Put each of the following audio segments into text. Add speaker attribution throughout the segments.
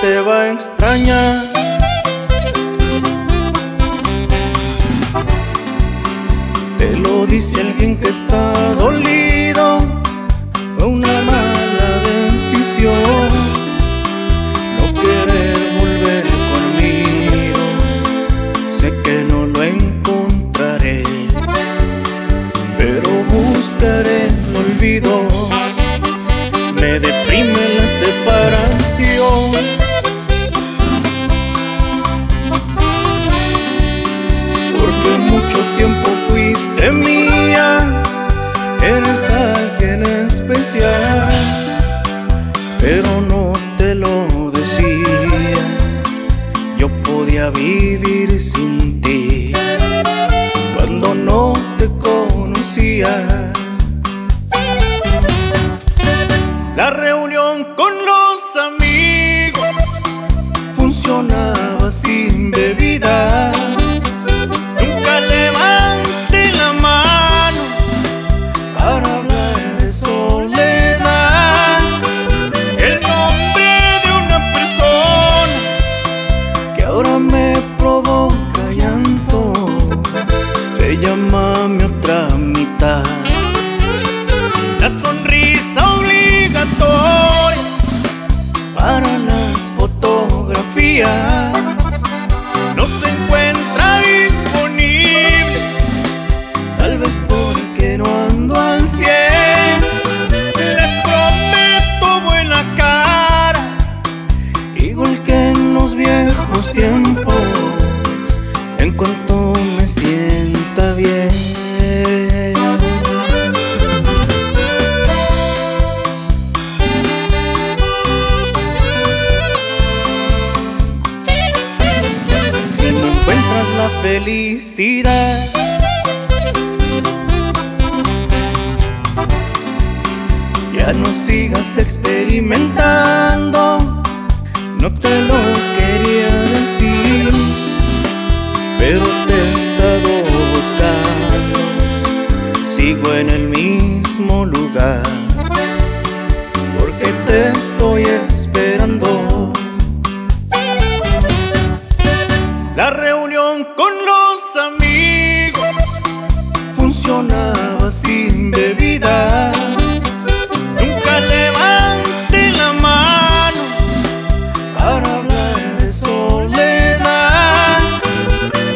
Speaker 1: te va a extrañar. Te lo dice alguien que está dolido. Fue una mala decisión no querer volver conmigo. Sé que no lo encontraré, pero buscaré el olvido. Pero no te lo decía. Yo podía vivir sin ti cuando no te conocía. La reunión con los amigos funcionaba sin bebida. La sonrisa obligatoria para las fotografías no se encuentra disponible. Tal vez porque no ando al cien. Les prometo buena cara, igual que en los viejos tiempos. En cuanto me sienta bien. Felicidad, ya no sigas experimentando. No te lo quería decir, pero te he estado buscando. Sigo en el mismo lugar, porque te estoy esperando. los amigos funcionaba sin bebida. Nunca levante la mano para hablar de soledad.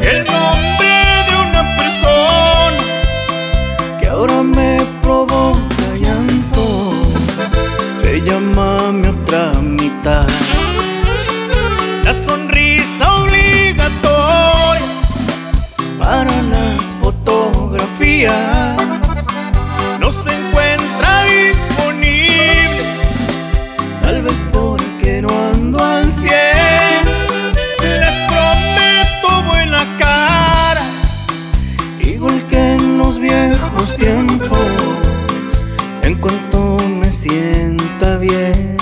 Speaker 1: El nombre de una persona que ahora me provoca llanto se llama mi otra mitad. La en cuanto me sienta bien.